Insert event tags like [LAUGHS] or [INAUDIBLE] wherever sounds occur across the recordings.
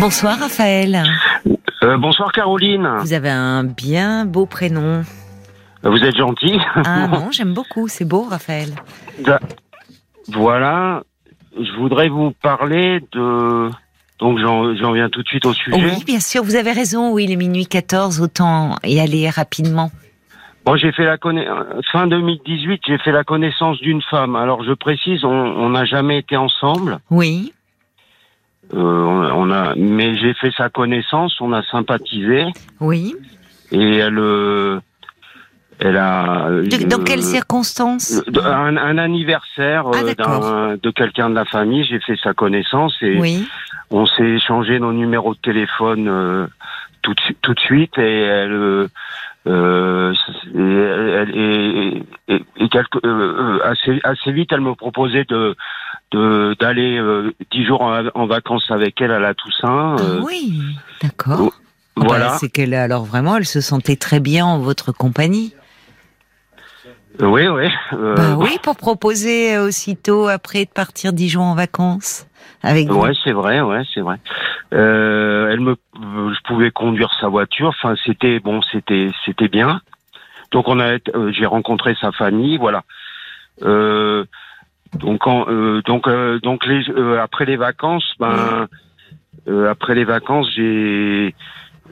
Bonsoir Raphaël. Euh, bonsoir Caroline. Vous avez un bien beau prénom. Vous êtes gentil. Ah [LAUGHS] non, j'aime beaucoup, c'est beau Raphaël. Voilà, je voudrais vous parler de... Donc j'en viens tout de suite au sujet. Oui, bien sûr, vous avez raison, oui, il est minuit 14, autant y aller rapidement. Bon, j'ai fait la conna... fin 2018, j'ai fait la connaissance d'une femme. Alors je précise, on n'a jamais été ensemble. Oui, on a- on a, mais j'ai fait sa connaissance, on a sympathisé oui. et elle, euh, elle a. De- dans euh, quelles circonstances un, un anniversaire Ah, euh, de quelqu'un de la famille, j'ai fait sa connaissance et Oui, on s'est échangé nos numéros de téléphone euh, tout, tout de suite et elle, euh, euh, et, elle- et- et- et quelque- euh, euh, assez, assez vite, elle me proposait de de- d'aller euh, dix jours en, en vacances avec elle à la Toussaint. Ah euh, oui, d'accord. Ah bah, voilà. c'est qu'elle, alors vraiment, elle se sentait très bien en votre compagnie. oui, oui. euh, bah oui, pour proposer euh, aussitôt après de partir dix jours en vacances avec vous. Ouais, c'est vrai, ouais, c'est vrai. Euh, elle me, euh, je pouvais conduire sa voiture. Enfin, c'était bon, c'était, c'était bien. Donc on a, euh, j'ai rencontré sa famille, voilà. Euh, donc, en, euh, donc, euh, donc les, euh, après les vacances, ben, euh, après les vacances, j'ai,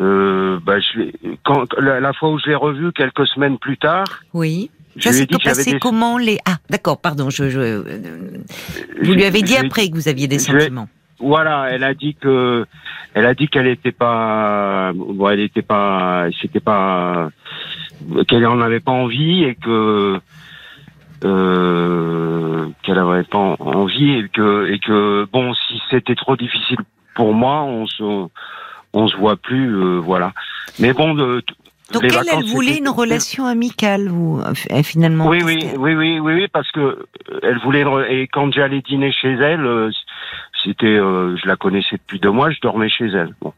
euh, bah, je quand la, la fois où je l'ai revu quelques semaines plus tard, Oui. je Ça s'est passé des, comment les Ah, d'accord, pardon, je, je, euh, vous je- lui avez dit après que vous aviez des sentiments. Voilà, elle a dit que, elle a dit qu'elle était pas, bon, elle était pas, c'était pas, qu'elle en avait pas envie et que, euh, qu'elle avait pas en- envie et que, et que, bon, si c'était trop difficile pour moi, on se, on se voit plus, euh, voilà. Mais bon, de, Donc les elle, elle vacances, voulait c'était- une relation amicale, vous, euh, finalement. Oui, oui, oui, oui, oui, oui, parce que euh, elle voulait. Et quand j'allais dîner chez elle, c'était, euh, je la connaissais depuis deux mois, je dormais chez elle. Bon.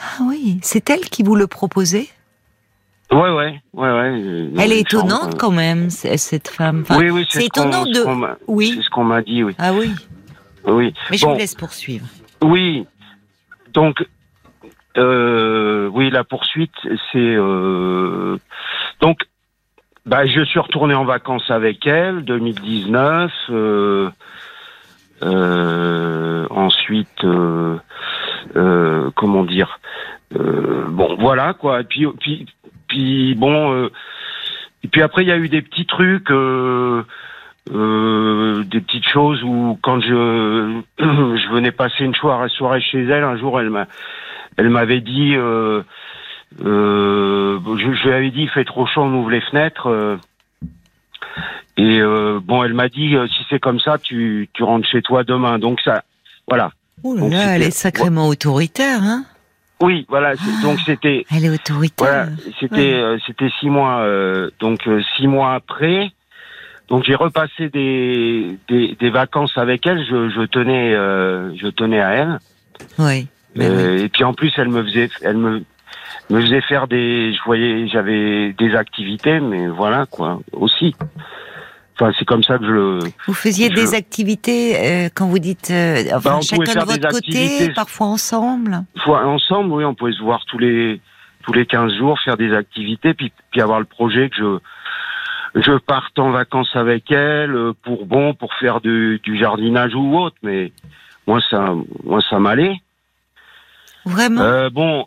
Ah oui, c'est elle qui vous le proposait? Ouais, ouais, ouais, ouais. euh, Elle est étonnante euh. quand même, cette femme. Enfin, oui, oui, c'est ce étonnant ce de- m'a- Oui. C'est ce qu'on m'a dit, oui. Ah oui, Oui. mais je Bon. vous laisse poursuivre. Oui. Donc, euh, oui, la poursuite, c'est euh, donc, bah, je suis retourné en vacances avec elle, 2019. Euh, euh, ensuite, euh, euh, comment dire euh, Bon, voilà quoi. Et puis, puis, puis bon. euh, et puis après, il y a eu des petits trucs. Euh, euh, des petites choses où quand je [CLEARS THROAT] je venais passer une soirée, soirée chez elle un jour elle m'a elle m'avait dit euh, euh, je, je lui avais dit il fait trop chaud on ouvre les fenêtres euh, et euh, bon elle m'a dit si c'est comme ça tu tu rentres chez toi demain donc ça voilà Oh là elle est sacrément autoritaire, hein oui voilà c'est- donc c'était Elle est autoritaire. Voilà, c'était euh, c'était six mois. euh, donc euh, six mois après, donc j'ai repassé des, des des vacances avec elle. Je, je tenais euh, je tenais à elle. Oui. Euh, Et puis en plus, elle me faisait elle me me faisait faire des. Je voyais j'avais des activités, mais voilà quoi aussi. Enfin, c'est comme ça que je le. Vous faisiez je- des activités euh, quand vous dites euh, enfin, Bah, chacun de votre côté, parfois ensemble. Fois ensemble, oui, on pouvait se voir tous les tous les 15 jours, faire des activités, puis puis avoir le projet que je je parte en vacances avec elle euh, pour bon pour faire du, du jardinage ou autre, mais moi ça moi ça m'allait. Vraiment? Euh, bon,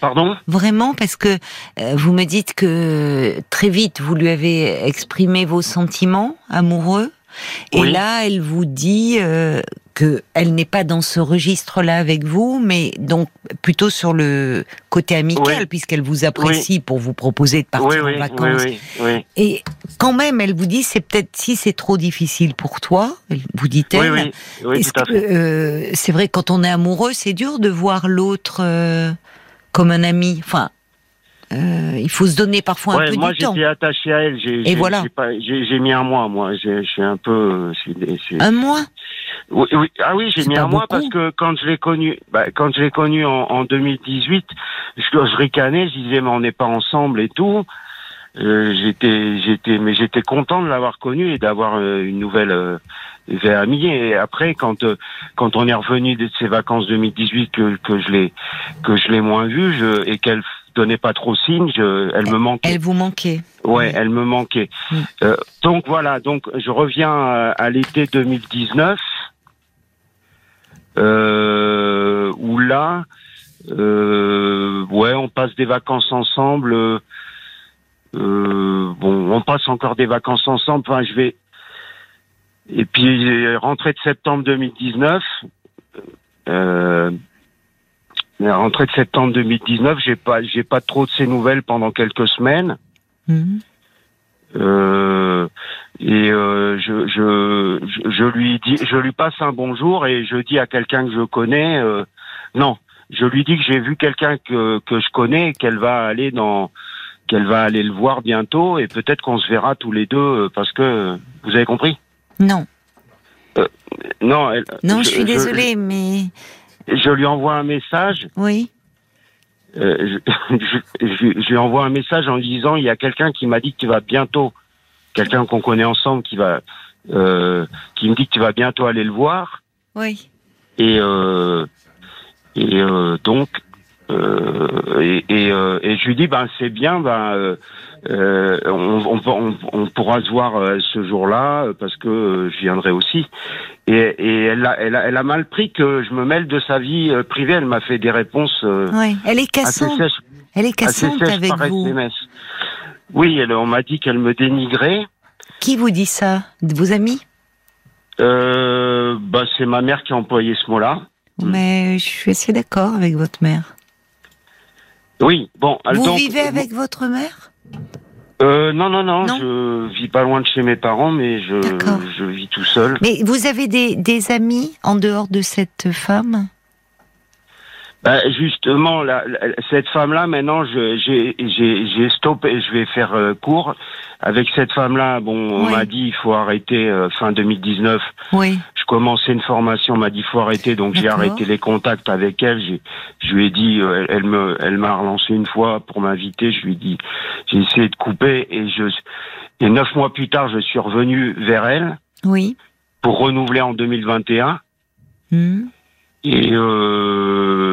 pardon? Vraiment, parce que euh, vous me dites que très vite vous lui avez exprimé vos sentiments amoureux, et Oui. là elle vous dit euh, que elle n'est pas dans ce registre-là avec vous, mais donc plutôt sur le côté amical, Oui. puisqu'elle vous apprécie pour vous proposer de partir en vacances. Et quand même, elle vous dit, c'est peut-être si c'est trop difficile pour toi, vous dit-elle. oui, oui, euh, c'est vrai, quand on est amoureux, c'est dur de voir l'autre euh, comme un ami. Enfin, euh, il faut se donner parfois un peu moi du temps. j'étais attaché à elle. J'ai, Et j'ai- voilà. j'ai mis un mois, moi. J'ai je suis un peu. euh, c'est- c'est- Un mois Oui, oui. Ah oui, j'ai C'est mis un mois parce que quand je l'ai connu, bah, quand je l'ai connu en, en 2018, je, je ricanais, je disais mais on n'est pas ensemble et tout. Euh, j'étais, j'étais, mais j'étais content de l'avoir connu et d'avoir euh, une nouvelle euh, amie. Et après, quand euh, quand on est revenu de ces vacances 2018, que que je l'ai que je l'ai moins vue, je, et qu'elle donnait pas trop signe, je, elle me manquait. Elle vous manquait. Ouais, elle me manquait. Mm. Euh, donc voilà, donc je reviens à, à l'été 2019, euh, où là, euh, ouais, on passe des vacances ensemble. Euh, euh, bon, on passe encore des vacances ensemble. Enfin, je vais. Et puis rentrée de septembre 2019. Euh, la rentrée de septembre 2019, j'ai pas, j'ai pas trop de ses nouvelles pendant quelques semaines. Mhm. Euh, et euh, je, je, je, je lui dis, je lui passe un bonjour et je dis à quelqu'un que je connais, euh, non, je lui dis que j'ai vu quelqu'un que que je connais et qu'elle va aller dans, qu'elle va aller le voir bientôt et peut-être qu'on se verra tous les deux euh, parce que vous avez compris? Non, Non, elle, non, je, suis désolée, mais Je, lui envoie un message. oui. euh, je, [LAUGHS] je, lui envoie un message en lui disant il y a quelqu'un qui m'a dit que tu vas bientôt, quelqu'un qu'on connaît ensemble qui va, euh, qui me dit que tu vas bientôt aller le voir Oui. et euh, et euh, donc euh, et et, euh, et je lui dis ben c'est bien ben euh, euh, on, on, on, on pourra se voir euh, ce jour-là euh, parce que euh, je viendrai aussi et, et elle, a, elle, a, elle a mal pris que je me mêle de sa vie privée elle m'a fait des réponses euh, Oui. Elle est cassante. sèches Elle est cassante avec vous. SMS. Oui, elle, on m'a dit qu'elle me dénigrait. Qui vous dit ça? De Vos amis? Euh, bah, c'est ma mère qui a employé ce mot-là. Mais je suis assez d'accord avec votre mère. Oui, bon. Vous donc, vivez avec votre mère? Euh, Non, non, non, Non. Je vis pas loin de chez mes parents, mais je, je vis tout seul. Mais vous avez des, des amis en dehors de cette femme? Bah, justement, la, la- cette femme-là, maintenant, j'ai stoppé. Je vais faire euh, court avec cette femme-là. Bon, on Oui. m'a dit il faut arrêter euh, fin 2019. Oui. je commençais une formation, on m'a dit faut arrêter, donc j'ai arrêté les contacts avec elle. J'ai, je lui ai dit, euh, elle, me, elle m'a relancé une fois pour m'inviter. Je lui ai dit, j'ai essayé de couper et je, et neuf mois plus tard, je suis revenu vers elle Oui. pour renouveler en 2021 Hmm. et euh,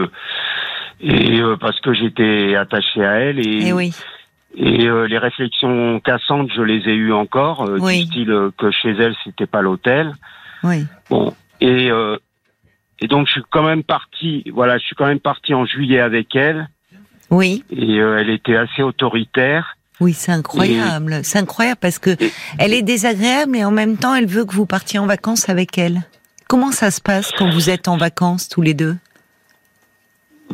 et euh, parce que j'étais attaché à elle et Eh oui. et euh, les réflexions cassantes, je les ai eues encore, euh, Oui. du style euh, que chez elle c'était pas l'hôtel. Oui. Bon, et et donc je suis quand même parti. Voilà, je suis quand même parti en juillet avec elle Oui. et elle était assez autoritaire. Oui, c'est incroyable. C'est incroyable parce que Et- elle est désagréable et en même temps, elle veut que vous partiez en vacances avec elle. Comment ça se passe quand vous êtes en vacances tous les deux?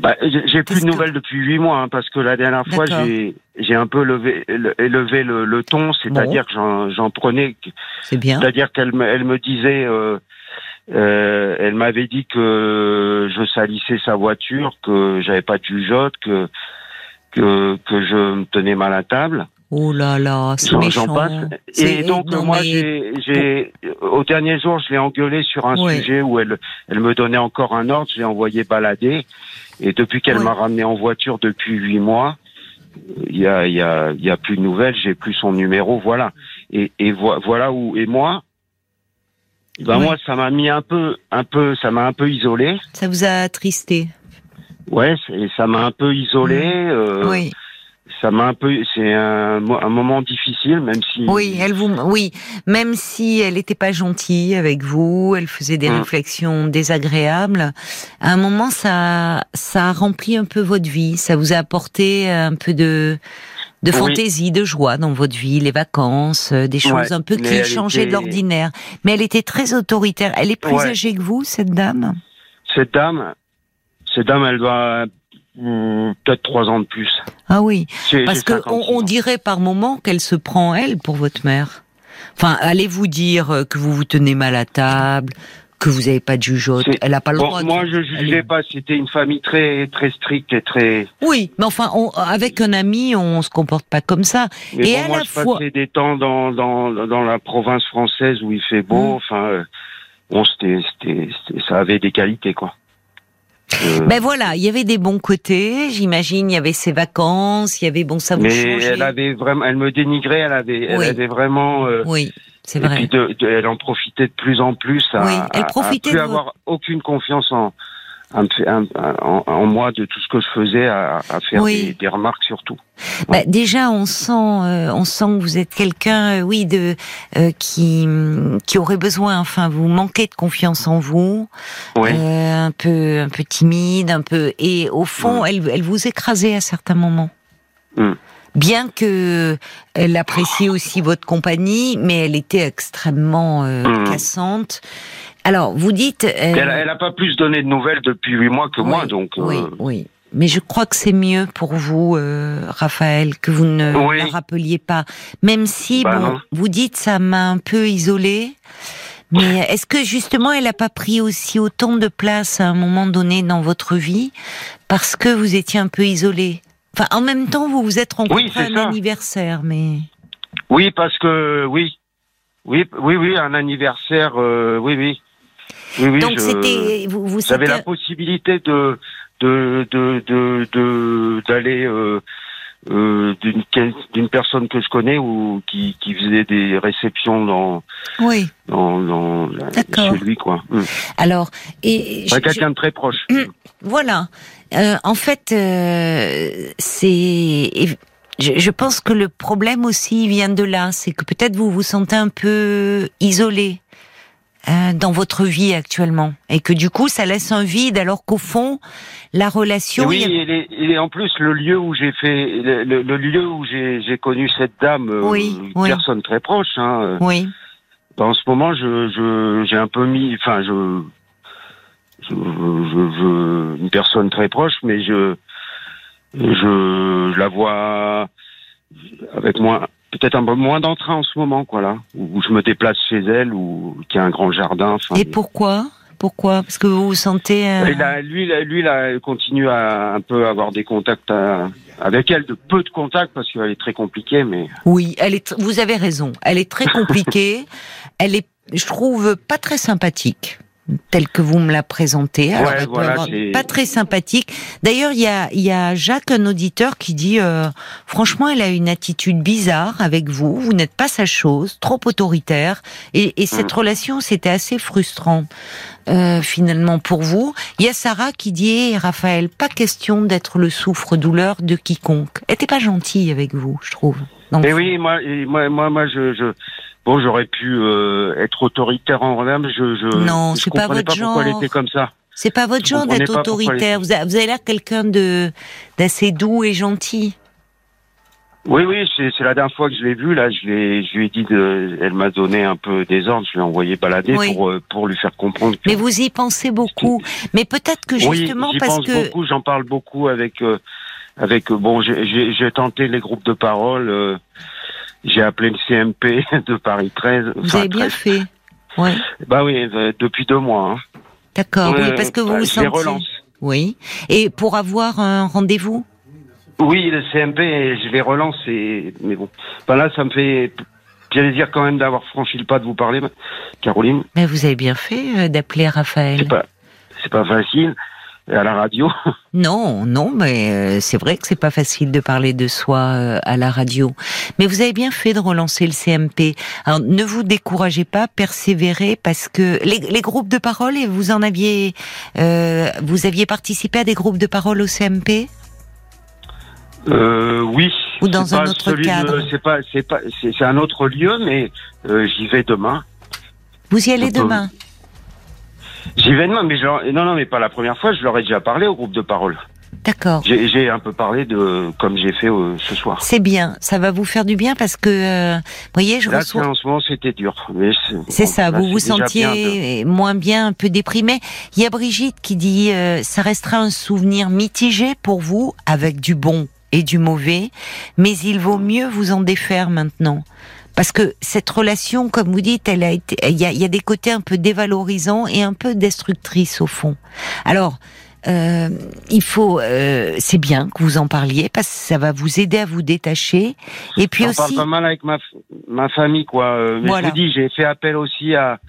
Bah, j'ai plus de que- nouvelles depuis huit mois hein, parce que la dernière fois j'ai j'ai un peu levé le- élevé le, le ton, c'est-à-dire que j'en j'en prenais, C'est bien. c'est-à-dire qu'elle me elle me disait. Euh, euh, elle m'avait dit que je salissais sa voiture, que j'avais pas de jugeote, que que que je me tenais mal à table. Oh là là, c'est méchant. passe. Et donc non, moi, mais- j'ai, j'ai, au dernier jour, je l'ai engueulée sur un Ouais. sujet où elle, elle me donnait encore un ordre. Je l'ai envoyé balader. Et depuis qu'elle Ouais. m'a ramené en voiture depuis huit mois, il y a, il y a, il y a plus de nouvelles. J'ai plus son numéro. Voilà. Et, et vo- voilà où. Et moi, ben Ouais. moi, ça m'a mis un peu, un peu, ça m'a un peu isolé. Ça vous a attristé? Ouais, c'est- ça m'a un peu isolé. euh, Oui. Ça m'a un peu. C'est un, mo- un moment difficile, même si. Oui, elle vous, oui, même si elle n'était pas gentille avec vous, elle faisait des Mm. réflexions désagréables. À un moment, ça, ça a rempli un peu votre vie. Ça vous a apporté un peu de, de Oui. fantaisie, de joie dans votre vie, les vacances, euh, des choses Ouais, un peu qui changeaient de l'ordinaire. Mais elle était très autoritaire. Elle est plus Ouais. âgée que vous, cette dame? Cette dame, cette dame, elle doit peut-être trois ans de plus. Ah oui, parce que 56 on, dirait par moment qu'elle se prend elle pour votre mère. Enfin, allez-vous dire euh, que vous vous tenez mal à table, que vous n'avez pas de jugeote? C'est- Elle n'a pas le Bon, droit. de- moi, je elle jugeais est- pas. C'était une famille très très stricte et très. Oui, mais enfin, on- avec un ami, on se comporte pas comme ça. Mais Et bon, à moi, la je fois- passais des temps dans dans dans la province française où il fait beau. Mm. Enfin, euh, bon, c'était- ça avait des qualités quoi. Euh, Ben voilà, il y avait des bons côtés. J'imagine, il y avait ses vacances, il y avait bon ça vous mais elle avait vraiment, elle me dénigrait, elle avait, elle Oui. avait vraiment. euh, Oui, c'est et vrai. puis de- de- elle en profitait de plus en plus à, Oui, elle à- à profitait plus de avoir aucune confiance en, en, en- en moi de tout ce que je faisais, à, à faire Oui. des, des remarques surtout. Bah, déjà, on sent, euh, on sent que vous êtes quelqu'un, euh, oui, de euh, qui qui aurait besoin. Enfin, vous manquez de confiance en vous, Oui. euh, un peu, un peu timide, un peu. Et au fond, elle, elle vous écrasait à certains moments. Mm. Bien que elle appréciait aussi votre compagnie, mais elle était extrêmement euh, Mm. cassante. Alors, vous dites. euh, Elle, elle a pas plus donné de nouvelles depuis huit mois que moi, donc. euh, Oui, oui. Mais je crois que c'est mieux pour vous, euh, Raphaël, que vous ne Oui. la rappeliez pas. Même si, Bah bon, vous dites ça m'a un peu isolée. Mais est-ce que justement elle n'a pas pris aussi autant de place à un moment donné dans votre vie parce que vous étiez un peu isolé Enfin, en même temps, vous vous êtes rencontrés Oui, à un ça. anniversaire, mais Oui, parce que oui, oui, oui, oui, un anniversaire, euh, oui, oui, oui, oui. donc c'était vous, vous J'avais la possibilité de de de d'aller euh, euh, d'une personne que je connais ou qui qui faisait des réceptions dans oui. dans dans chez lui quoi. Hum. Alors et Enfin, je- quelqu'un de très proche. Hum. Voilà. Euh, en fait, euh, c'est. Je, je pense que le problème aussi vient de là, c'est que peut-être vous vous sentez un peu isolé euh, dans votre vie actuellement, et que du coup, ça laisse un vide, alors qu'au fond, la Et relation. oui, il y a- et, et en plus le lieu où j'ai fait le, le- le lieu où j'ai connu cette dame, euh, Oui, une oui. personne très proche. Hein, euh, Oui. bah, en ce moment, je j'ai un peu mis, enfin je je, je, je- une personne très proche, mais je je, je la vois avec moins peut-être un peu moins d'entrain en ce moment, quoi là, où je me déplace chez elle ou qui a un grand jardin. enfin, Et pourquoi? Pourquoi? Parce que vous vous sentez. euh, Et là, lui, là, lui, là, il continue à un peu avoir des contacts à- avec elle, de peu de contacts parce qu'elle est très compliquée, mais Oui, elle est. Vous avez raison. Elle est très compliquée. [LAUGHS] elle est, je trouve, pas très sympathique telle que vous me la présentez. Alors, Ouais, voilà, pas très sympathique. D'ailleurs, il y a, il y a Jacques, un auditeur, qui dit euh, franchement, elle a une attitude bizarre avec vous. Vous n'êtes pas sa chose, trop autoritaire. Et, et cette Mm. relation, c'était assez frustrant. euh, finalement pour vous. Il y a Sarah qui dit Eh, Raphaël, pas question d'être le souffre-douleur de quiconque. Elle était pas gentille avec vous, je trouve. Et fond. oui, moi, moi, moi, moi, je, je bon, j'aurais pu euh, être autoritaire en moi-même. Je, je, Non, je c'est pas votre pas pourquoi elle genre. était comme ça. C'est pas votre Je genre d'être autoritaire. Vous, avez l'air quelqu'un de d'assez doux et gentil. Oui, oui, c'est la dernière fois que je l'ai vue. Là, je l'ai, je lui ai dit de, elle m'a donné un peu des ordres. Je l'ai envoyé balader Oui. pour euh, pour lui faire comprendre. que- Mais vous y pensez beaucoup. Mais peut-être que oui, justement j'y parce pense que beaucoup. J'en parle beaucoup avec euh, avec euh, bon, j'ai tenté les groupes de parole. euh, j'ai appelé le CMP [LAUGHS] de Paris 13. vous enfin, avez bien 13. fait. Ouais, Bah oui, euh, depuis deux mois. Hein. d'accord. oui, parce que vous bah, vous sentiez. relance. Oui. Et pour avoir un rendez-vous? Oui, le CMP, je les relance, et... mais bon. Ben là, ça me fait plaisir quand même d'avoir franchi le pas de vous parler, Caroline. Mais vous avez bien fait euh, d'appeler Raphaël. C'est pas, c'est pas facile à la radio. [LAUGHS] Non, non, mais euh, c'est vrai que c'est pas facile de parler de soi euh, à la radio. Mais vous avez bien fait de relancer le CMP. Alors, ne vous découragez pas, persévérez, parce que les, les groupes de parole, et vous en aviez, euh, vous aviez participé à des groupes de parole au CMP Euh, oui. Ou dans un autre cadre? C'est pas, c'est pas, c'est un autre lieu, mais euh, j'y vais demain. Vous y allez demain? J'y vais demain, mais je leur- non, non, mais pas la première fois. Je leur ai déjà parlé au groupe de parole. D'accord. J'ai un peu parlé de, comme j'ai fait euh, ce soir. C'est bien, ça va vous faire du bien parce que, euh, vous voyez, je Là, reçois. en ce moment, c'était dur. C'est ça, là, vous vous bien de- sentiez moins bien, un peu déprimé. Il y a Brigitte qui dit euh, ça restera un souvenir mitigé pour vous, avec du bon et du mauvais, mais il vaut mieux vous en défaire maintenant. Parce que cette relation, comme vous dites, elle a été, il y a, y a des côtés un peu dévalorisants et un peu destructrices au fond. Alors, euh, il faut, euh, c'est bien que vous en parliez parce que ça va vous aider à vous détacher. Et puis J'en parle aussi, pas mal avec ma, ma famille, quoi. Euh, Mais Voilà. je vous dis, j'ai fait appel aussi à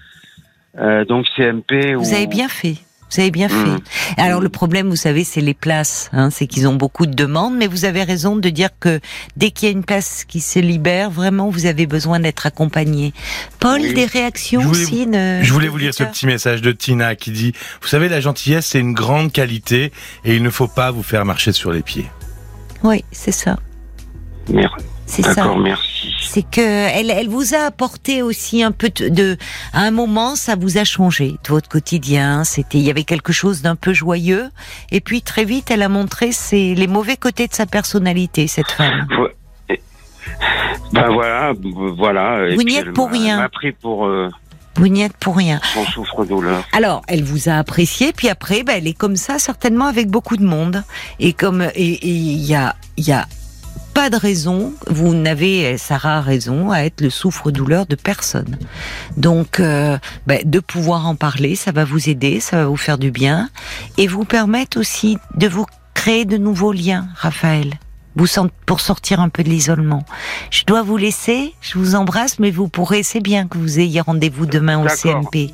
euh, donc CMP. vous où- avez bien fait. Vous avez bien fait. Alors le problème, vous savez, c'est les places. Hein, c'est qu'ils ont beaucoup de demandes, mais vous avez raison de dire que dès qu'il y a une place qui se libère, vraiment, vous avez besoin d'être accompagné. Paul, Oui. des réactions Je voulais- aussi ne- Je voulais vous lire ce petit message de Tina qui dit Vous savez, la gentillesse, c'est une grande qualité et il ne faut pas vous faire marcher sur les pieds. Oui, c'est ça. Mer- C'est ça. D'accord, C'est que elle, elle vous a apporté aussi un peu de, de- à un moment, ça vous a changé de votre quotidien. C'était, il y avait quelque chose d'un peu joyeux, et puis très vite, elle a montré ses, les mauvais côtés de sa personnalité, cette femme. Ben voilà, voilà. Vous n'y êtes pour rien. Elle m'a pris pour euh, Vous n'y êtes pour rien. son souffre-douleur. Alors, elle vous a apprécié, puis après, ben, elle est comme ça, certainement avec beaucoup de monde. Et comme et et il y a, il y a pas de raison, vous n'avez, Sarah a raison, à être le souffre-douleur de personne. Donc, euh, ben, de pouvoir en parler, ça va vous aider, ça va vous faire du bien, et vous permettre aussi de vous créer de nouveaux liens, Raphaël. Vous pour sortir un peu de l'isolement. Je dois vous laisser, je vous embrasse, mais vous pourrez, c'est bien que vous ayez rendez-vous demain au. CMP.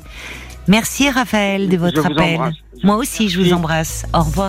Merci Raphaël de votre appel. embrasse. Moi aussi, je vous embrasse. Au revoir.